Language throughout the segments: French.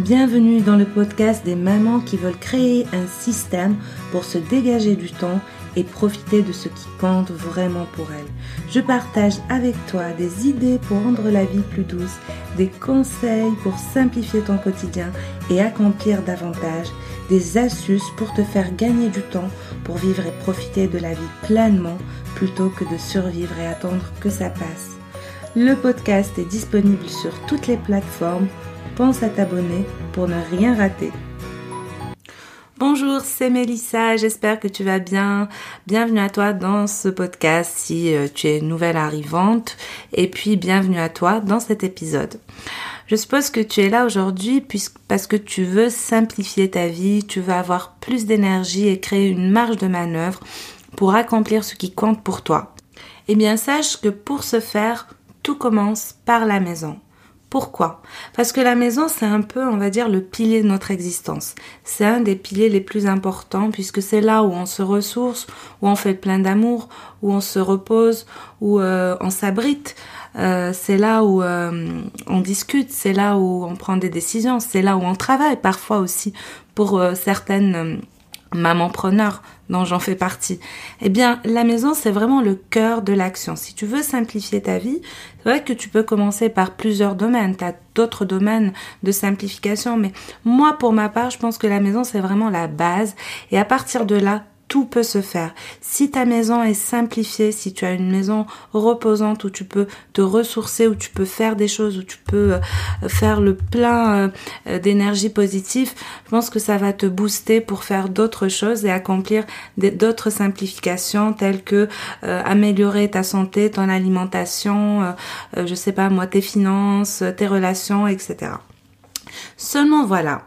Bienvenue dans le podcast des mamans qui veulent créer un système pour se dégager du temps et profiter de ce qui compte vraiment pour elles. Je partage avec toi des idées pour rendre la vie plus douce, des conseils pour simplifier ton quotidien et accomplir davantage, des astuces pour te faire gagner du temps pour vivre et profiter de la vie pleinement plutôt que de survivre et attendre que ça passe. Le podcast est disponible sur toutes les plateformes pense à t'abonner pour ne rien rater. Bonjour, c'est Mélissa, j'espère que tu vas bien. Bienvenue à toi dans ce podcast si euh, tu es nouvelle arrivante et puis bienvenue à toi dans cet épisode. Je suppose que tu es là aujourd'hui parce que tu veux simplifier ta vie, tu veux avoir plus d'énergie et créer une marge de manœuvre pour accomplir ce qui compte pour toi. Eh bien, sache que pour ce faire, tout commence par la maison. Pourquoi? Parce que la maison, c'est un peu, on va dire, le pilier de notre existence. C'est un des piliers les plus importants puisque c'est là où on se ressource, où on fait plein d'amour, où on se repose, où euh, on s'abrite. Euh, c'est là où euh, on discute, c'est là où on prend des décisions, c'est là où on travaille parfois aussi pour certaines preneur dont j'en fais partie. Eh bien, la maison, c'est vraiment le cœur de l'action. Si tu veux simplifier ta vie, c'est vrai que tu peux commencer par plusieurs domaines. Tu as d'autres domaines de simplification, mais moi, pour ma part, je pense que la maison, c'est vraiment la base. Et à partir de là, tout peut se faire. Si ta maison est simplifiée, si tu as une maison reposante où tu peux te ressourcer, où tu peux faire des choses, où tu peux euh, faire le plein euh, d'énergie positive, je pense que ça va te booster pour faire d'autres choses et accomplir d'autres simplifications telles que euh, améliorer ta santé, ton alimentation, je sais pas moi, tes finances, tes relations, etc. Seulement voilà,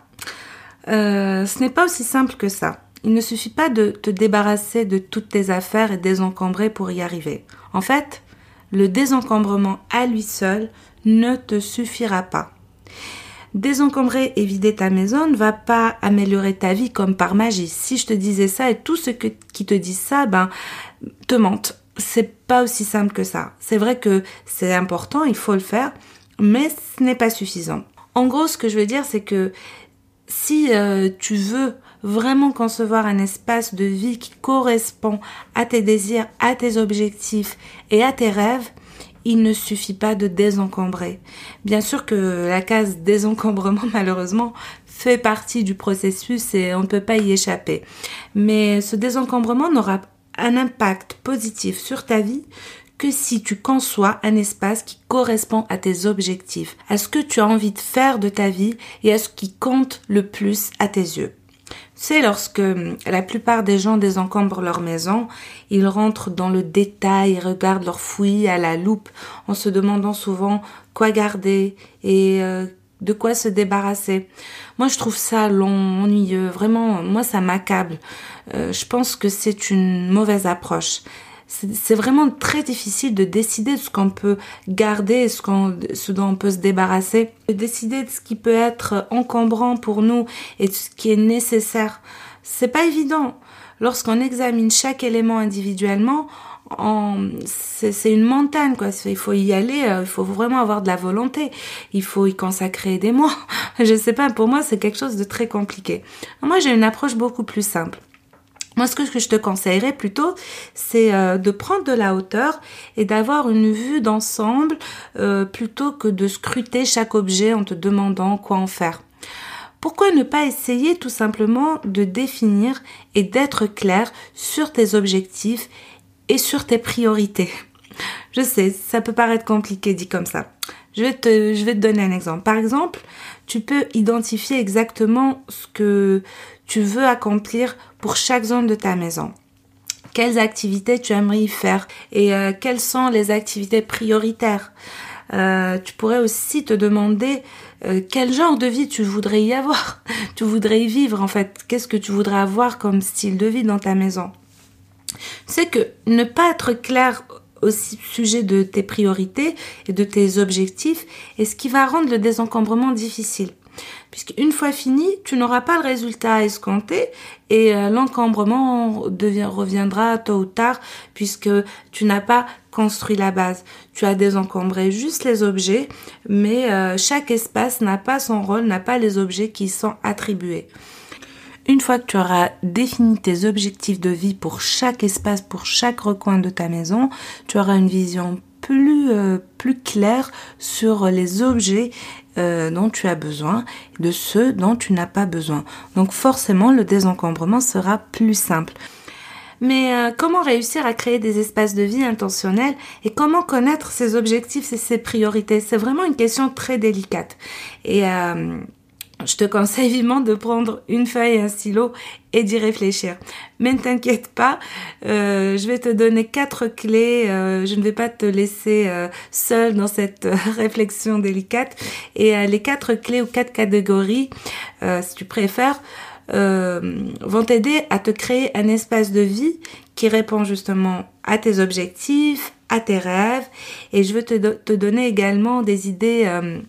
ce n'est pas aussi simple que ça. Il ne suffit pas de te débarrasser de toutes tes affaires et désencombrer pour y arriver. En fait, le désencombrement à lui seul ne te suffira pas. Désencombrer et vider ta maison ne va pas améliorer ta vie comme par magie. Si je te disais ça et tous ceux qui te disent ça, ben, te mentent. C'est pas aussi simple que ça. C'est vrai que c'est important, il faut le faire, mais ce n'est pas suffisant. En gros, ce que je veux dire, c'est que si euh, tu veux vraiment concevoir un espace de vie qui correspond à tes désirs, à tes objectifs et à tes rêves, il ne suffit pas de désencombrer. Bien sûr que la case désencombrement, malheureusement, fait partie du processus et on ne peut pas y échapper. Mais ce désencombrement n'aura un impact positif sur ta vie que si tu conçois un espace qui correspond à tes objectifs, à ce que tu as envie de faire de ta vie et à ce qui compte le plus à tes yeux. C'est lorsque hum, la plupart des gens désencombrent leur maison, ils rentrent dans le détail, regardent leurs fouilles à la loupe en se demandant souvent quoi garder et euh, de quoi se débarrasser. Moi, je trouve ça long, ennuyeux. Vraiment, moi, ça m'accable. Euh, je pense que c'est une mauvaise approche c'est vraiment très difficile de décider de ce qu'on peut garder, ce, dont on peut se débarrasser, de décider de ce qui peut être encombrant pour nous et de ce qui est nécessaire. C'est pas évident. Lorsqu'on examine chaque élément individuellement, c'est une montagne quoi. Il faut y aller euh, il faut vraiment avoir de la volonté. Il faut y consacrer des mois. Je sais pas pour moi c'est quelque chose de très compliqué. Moi j'ai une approche beaucoup plus simple moi, ce que je te conseillerais plutôt, c'est euh, de prendre de la hauteur et d'avoir une vue d'ensemble euh, plutôt que de scruter chaque objet en te demandant quoi en faire. Pourquoi ne pas essayer tout simplement de définir et d'être clair sur tes objectifs et sur tes priorités? Je sais, ça peut paraître compliqué dit comme ça. Je vais te, je vais te donner un exemple. Par exemple, tu peux identifier exactement ce que tu veux accomplir pour chaque zone de ta maison. Quelles activités tu aimerais y faire et euh, quelles sont les activités prioritaires? Euh, tu pourrais aussi te demander euh, quel genre de vie tu voudrais y avoir, tu voudrais y vivre en fait. Qu'est-ce que tu voudrais avoir comme style de vie dans ta maison? C'est que ne pas être clair au sujet de tes priorités et de tes objectifs est ce qui va rendre le désencombrement difficile puisqu'une fois fini, tu n'auras pas le résultat escompté et euh, l'encombrement reviendra tôt ou tard puisque tu n'as pas construit la base. Tu as désencombré juste les objets, mais euh, chaque espace n'a pas son rôle, n'a pas les objets qui sont attribués. Une fois que tu auras défini tes objectifs de vie pour chaque espace, pour chaque recoin de ta maison, tu auras une vision plus, euh, plus claire sur les objets euh, dont tu as besoin, de ceux dont tu n'as pas besoin. Donc forcément, le désencombrement sera plus simple. Mais euh, comment réussir à créer des espaces de vie intentionnels et comment connaître ses objectifs et ses priorités? C'est vraiment une question très délicate. Et euh, je te conseille vivement de prendre une feuille et un stylo et d'y réfléchir. Mais ne t'inquiète pas, euh, je vais te donner quatre clés. je ne vais pas te laisser seul dans cette réflexion délicate. Et les quatre clés ou quatre catégories, si tu préfères, euh, vont t'aider à te créer un espace de vie qui répond justement à tes objectifs, à tes rêves. Et je veux te, donner également des idées, euh,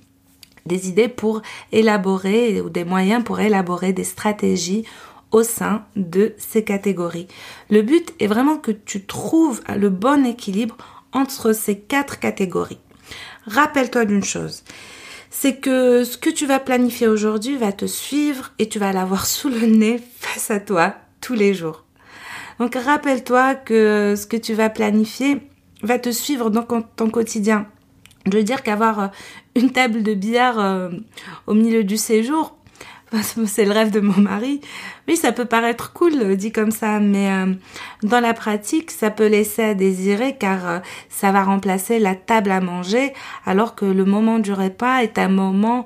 des idées pour élaborer ou des moyens pour élaborer des stratégies au sein de ces catégories. Le but est vraiment que tu trouves le bon équilibre entre ces quatre catégories. Rappelle-toi d'une chose, c'est que ce que tu vas planifier aujourd'hui va te suivre et tu vas l'avoir sous le nez face à toi tous les jours. Donc rappelle-toi que ce que tu vas planifier va te suivre dans ton quotidien. Je veux dire qu'avoir une table de billard euh, au milieu du séjour, c'est le rêve de mon mari. Oui, ça peut paraître cool euh, dit comme ça, mais euh, dans la pratique, ça peut laisser à désirer car euh, ça va remplacer la table à manger, alors que le moment du repas est un moment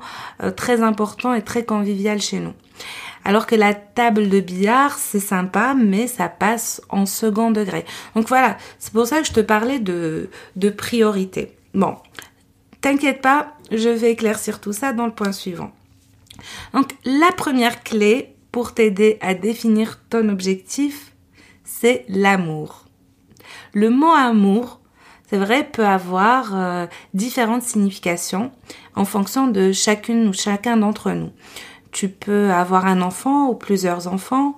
très important et très convivial chez nous. Alors que la table de billard, c'est sympa, mais ça passe en second degré. Donc voilà, c'est pour ça que je te parlais de, de priorité. Bon, t'inquiète pas, je vais éclaircir tout ça dans le point suivant. Donc la première clé pour t'aider à définir ton objectif, c'est l'amour. Le mot amour, c'est vrai, peut avoir euh, différentes significations en fonction de chacune ou chacun d'entre nous. Tu peux avoir un enfant ou plusieurs enfants,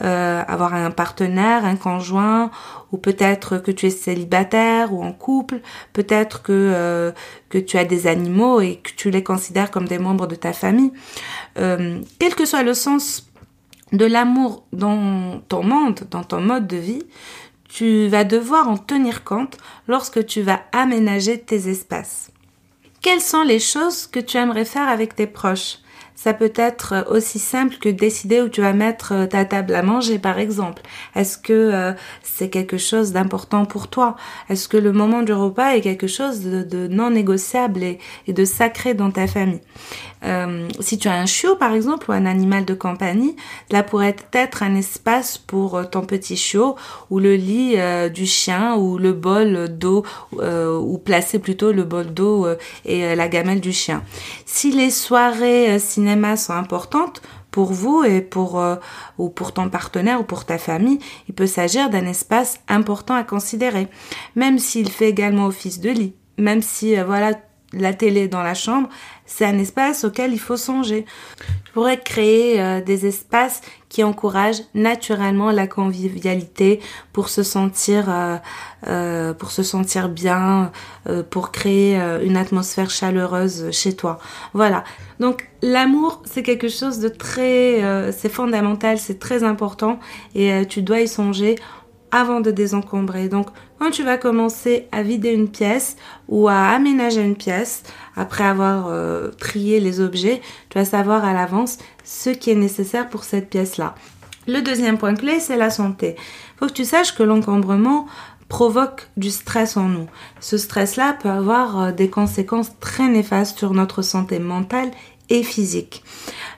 euh, avoir un partenaire, un conjoint, ou peut-être que tu es célibataire ou en couple, peut-être que euh, tu as des animaux et que tu les considères comme des membres de ta famille. Euh, quel que soit le sens de l'amour dans ton monde, dans ton mode de vie, tu vas devoir en tenir compte lorsque tu vas aménager tes espaces. Quelles sont les choses que tu aimerais faire avec tes proches? Ça peut être aussi simple que décider où tu vas mettre euh, ta table à manger, par exemple. Est-ce que euh, c'est quelque chose d'important pour toi? Est-ce que le moment du repas est quelque chose de, non négociable et, de sacré dans ta famille? Euh, Si tu as un chiot, par exemple, ou un animal de compagnie, là pourrait être un espace pour ton petit chiot, ou le lit du chien, ou le bol d'eau, ou placer plutôt le bol d'eau et la gamelle du chien. Si les soirées cinéma sont importantes pour vous et pour euh, ou pour ton partenaire ou pour ta famille, il peut s'agir d'un espace important à considérer, même s'il fait également office de lit, même si euh, voilà la télé dans la chambre, c'est un espace auquel il faut songer. Je pourrais créer euh, des espaces qui encouragent naturellement la convivialité pour se sentir euh, euh, pour se sentir bien, pour créer une atmosphère chaleureuse chez toi. Voilà. Donc l'amour, c'est quelque chose de très c'est fondamental, c'est très important et tu dois y songer avant de désencombrer. Donc quand tu vas commencer à vider une pièce ou à aménager une pièce, après avoir euh, trié les objets, tu vas savoir à l'avance ce qui est nécessaire pour cette pièce-là. Le deuxième point clé, c'est la santé. Il faut que tu saches que l'encombrement provoque du stress en nous. Ce stress-là peut avoir euh, des conséquences très néfastes sur notre santé mentale physique.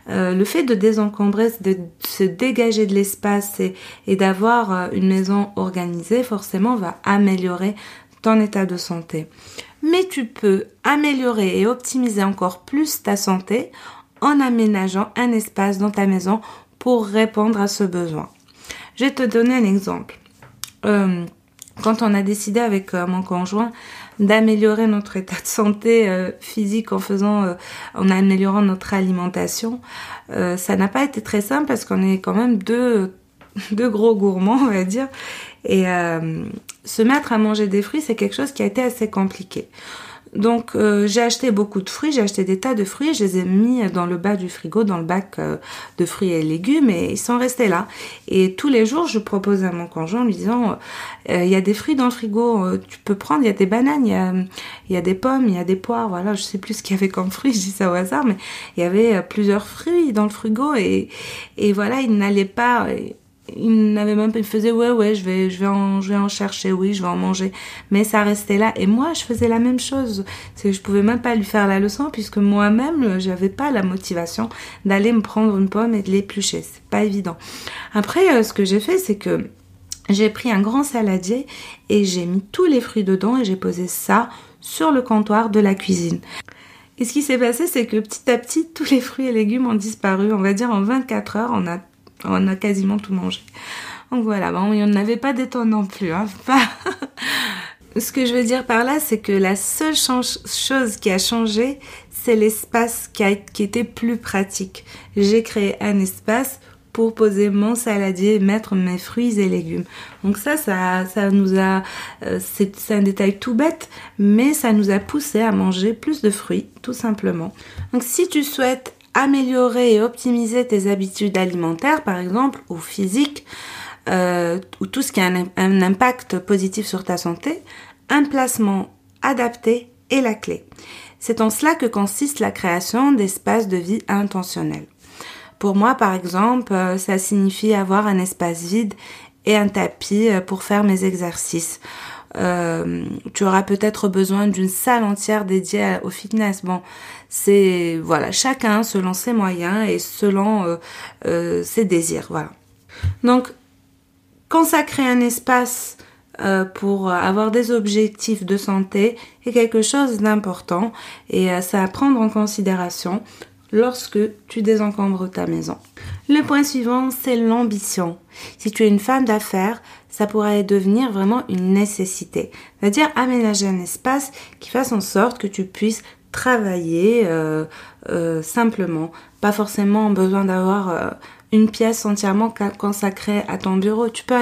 Euh, le fait de désencombrer, de se dégager de l'espace et, d'avoir euh, une maison organisée, forcément, va améliorer ton état de santé. Mais tu peux améliorer et optimiser encore plus ta santé en aménageant un espace dans ta maison pour répondre à ce besoin. Je te donner un exemple. Euh, quand on a décidé avec mon conjoint d'améliorer notre état de santé euh, physique en faisant, euh, en améliorant notre alimentation. Euh, ça n'a pas été très simple parce qu'on est quand même deux deux gros gourmands, on va dire. Et se mettre à manger des fruits, c'est quelque chose qui a été assez compliqué. Donc euh, j'ai acheté beaucoup de fruits, j'ai acheté des tas de fruits, je les ai mis dans le bas du frigo, dans le bac euh, de fruits et légumes et ils sont restés là. Et tous les jours, je propose à mon conjoint en lui disant, euh, il y a des fruits dans le frigo, tu peux prendre, il y a des bananes, il y a, des pommes, il y a des poires, voilà, je sais plus ce qu'il y avait comme fruits, je dis ça au hasard, mais il y avait plusieurs fruits dans le frigo et, et voilà, il n'allait pas il n'avait même pas, il faisait ouais ouais je vais je vais en je vais en chercher oui je vais en manger. Mais ça restait là. Et moi je faisais la même chose. C'est je pouvais même pas lui faire la leçon puisque moi-même j'avais pas la motivation d'aller me prendre une pomme et de l'éplucher. C'est pas évident. Après euh, ce que j'ai fait c'est que j'ai pris un grand saladier et j'ai mis tous les fruits dedans et j'ai posé ça sur le comptoir de la cuisine. Et ce qui s'est passé, c'est que petit à petit, tous les fruits et légumes ont disparu. On va dire en 24 heures, on a on a quasiment tout mangé. Donc voilà, bon, il n'y en avait pas d'étonnant non plus. Hein. Ce que je veux dire par là, c'est que la seule chose qui a changé, c'est l'espace qui, était plus pratique. J'ai créé un espace pour poser mon saladier et mettre mes fruits et légumes. Donc ça, ça, ça nous a, euh, c'est un détail tout bête, mais ça nous a poussé à manger plus de fruits, tout simplement. Donc si tu souhaites améliorer et optimiser tes habitudes alimentaires, par exemple, ou physiques, euh, ou tout ce qui a un, impact positif sur ta santé, un placement adapté est la clé. C'est en cela que consiste la création d'espaces de vie intentionnels. Pour moi, par exemple, euh, ça signifie avoir un espace vide et un tapis euh, pour faire mes exercices. Euh, tu auras peut-être besoin d'une salle entière dédiée au fitness. Bon, c'est voilà, chacun selon ses moyens et selon euh, euh, ses désirs. Voilà. Donc, consacrer un espace pour avoir des objectifs de santé est quelque chose d'important et ça à prendre en considération lorsque tu désencombres ta maison. Le point suivant, c'est l'ambition. Si tu es une femme d'affaires, ça pourrait devenir vraiment une nécessité. C'est-à-dire aménager un espace qui fasse en sorte que tu puisses travailler euh, euh, simplement. Pas forcément besoin d'avoir euh, une pièce entièrement consacrée à ton bureau. Tu peux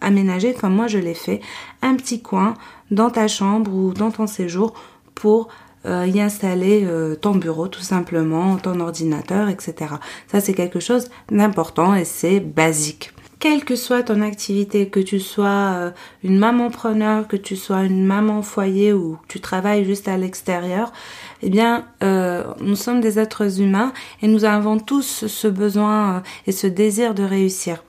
aménager, comme moi je l'ai fait, un petit coin dans ta chambre ou dans ton séjour pour y installer ton bureau tout simplement, ton ordinateur, etc. Ça c'est quelque chose d'important et c'est basique quelle que soit ton activité, que tu sois euh, une maman preneur, que tu sois une maman foyer ou que tu travailles juste à l'extérieur, eh bien, euh, nous sommes des êtres humains et nous avons tous ce besoin euh, et ce désir de réussir.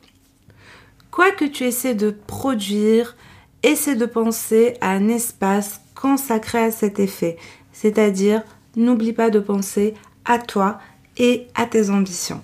Quoi que tu essaies de produire, essaie de penser à un espace consacré à cet effet, c'est-à-dire n'oublie pas de penser à toi et à tes ambitions.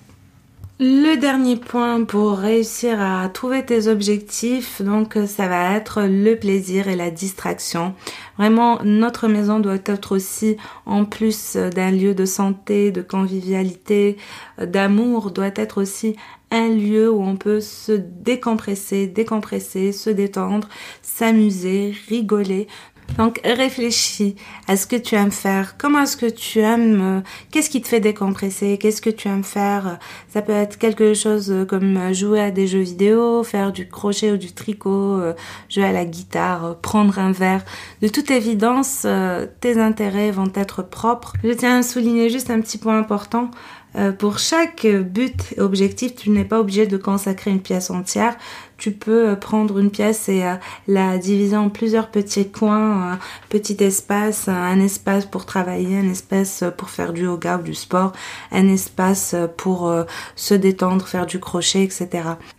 Le dernier point pour réussir à trouver tes objectifs, donc ça va être le plaisir et la distraction. Vraiment, notre maison doit être aussi, en plus d'un lieu de santé, de convivialité, d'amour, doit être aussi un lieu où on peut se décompresser, décompresser, se détendre, s'amuser, rigoler. Donc réfléchis à ce que tu aimes faire, comment est-ce que tu aimes, euh, qu'est-ce qui te fait décompresser, qu'est-ce que tu aimes faire? Ça peut être quelque chose comme jouer à des jeux vidéo, faire du crochet ou du tricot, euh, jouer à la guitare, prendre un verre. De toute évidence, euh, tes intérêts vont être propres. Je tiens à souligner juste un petit point important. Euh, pour chaque but et objectif, tu n'es pas obligé de consacrer une pièce entière. Tu peux euh, prendre une pièce et euh, la diviser en plusieurs petits coins, un petit espace, un espace pour travailler, un espace pour faire du yoga ou du sport, un espace pour se détendre, faire du crochet, etc.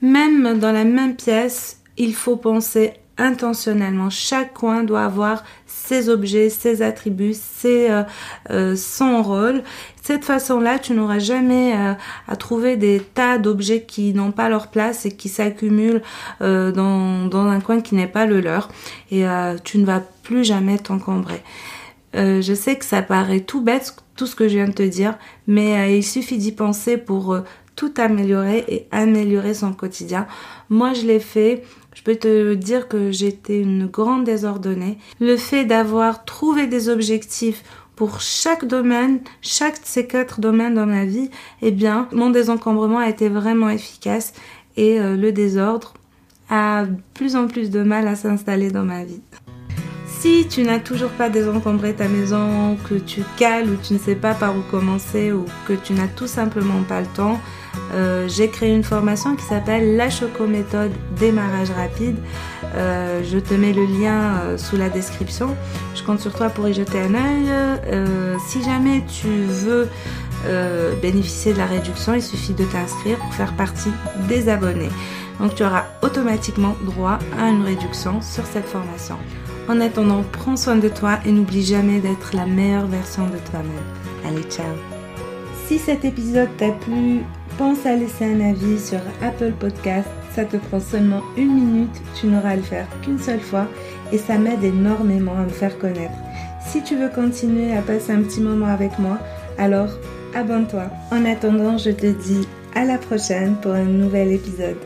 Même dans la même pièce, il faut penser intentionnellement. Chaque coin doit avoir ses objets, ses attributs, ses, euh, euh, son rôle. cette façon-là, tu n'auras jamais euh, à trouver des tas d'objets qui n'ont pas leur place et qui s'accumulent dans, dans un coin qui n'est pas le leur. Et tu ne vas plus jamais t'encombrer. je sais que ça paraît tout bête, tout ce que je viens de te dire, mais il suffit d'y penser pour tout améliorer et améliorer son quotidien. Moi, je l'ai fait je peux te dire que j'étais une grande désordonnée. Le fait d'avoir trouvé des objectifs pour chaque domaine, chaque de ces quatre domaines dans ma vie, eh bien, mon désencombrement a été vraiment efficace et euh, le désordre a plus en plus de mal à s'installer dans ma vie. Si tu n'as toujours pas désencombré ta maison, que tu cales ou tu ne sais pas par où commencer ou que tu n'as tout simplement pas le temps, euh, j'ai créé une formation qui s'appelle la Choco Méthode démarrage rapide. Euh, je te mets le lien euh, sous la description. Je compte sur toi pour y jeter un œil. si jamais tu veux bénéficier de la réduction, il suffit de t'inscrire pour faire partie des abonnés. Donc tu auras automatiquement droit à une réduction sur cette formation. En attendant, prends soin de toi et n'oublie jamais d'être la meilleure version de toi-même. Allez, ciao Si cet épisode t'a plu, pense à laisser un avis sur Apple Podcast. Ça te prend seulement une minute, tu n'auras à le faire qu'une seule fois et ça m'aide énormément à me faire connaître. Si tu veux continuer à passer un petit moment avec moi, alors abonne-toi. En attendant, je te dis à la prochaine pour un nouvel épisode.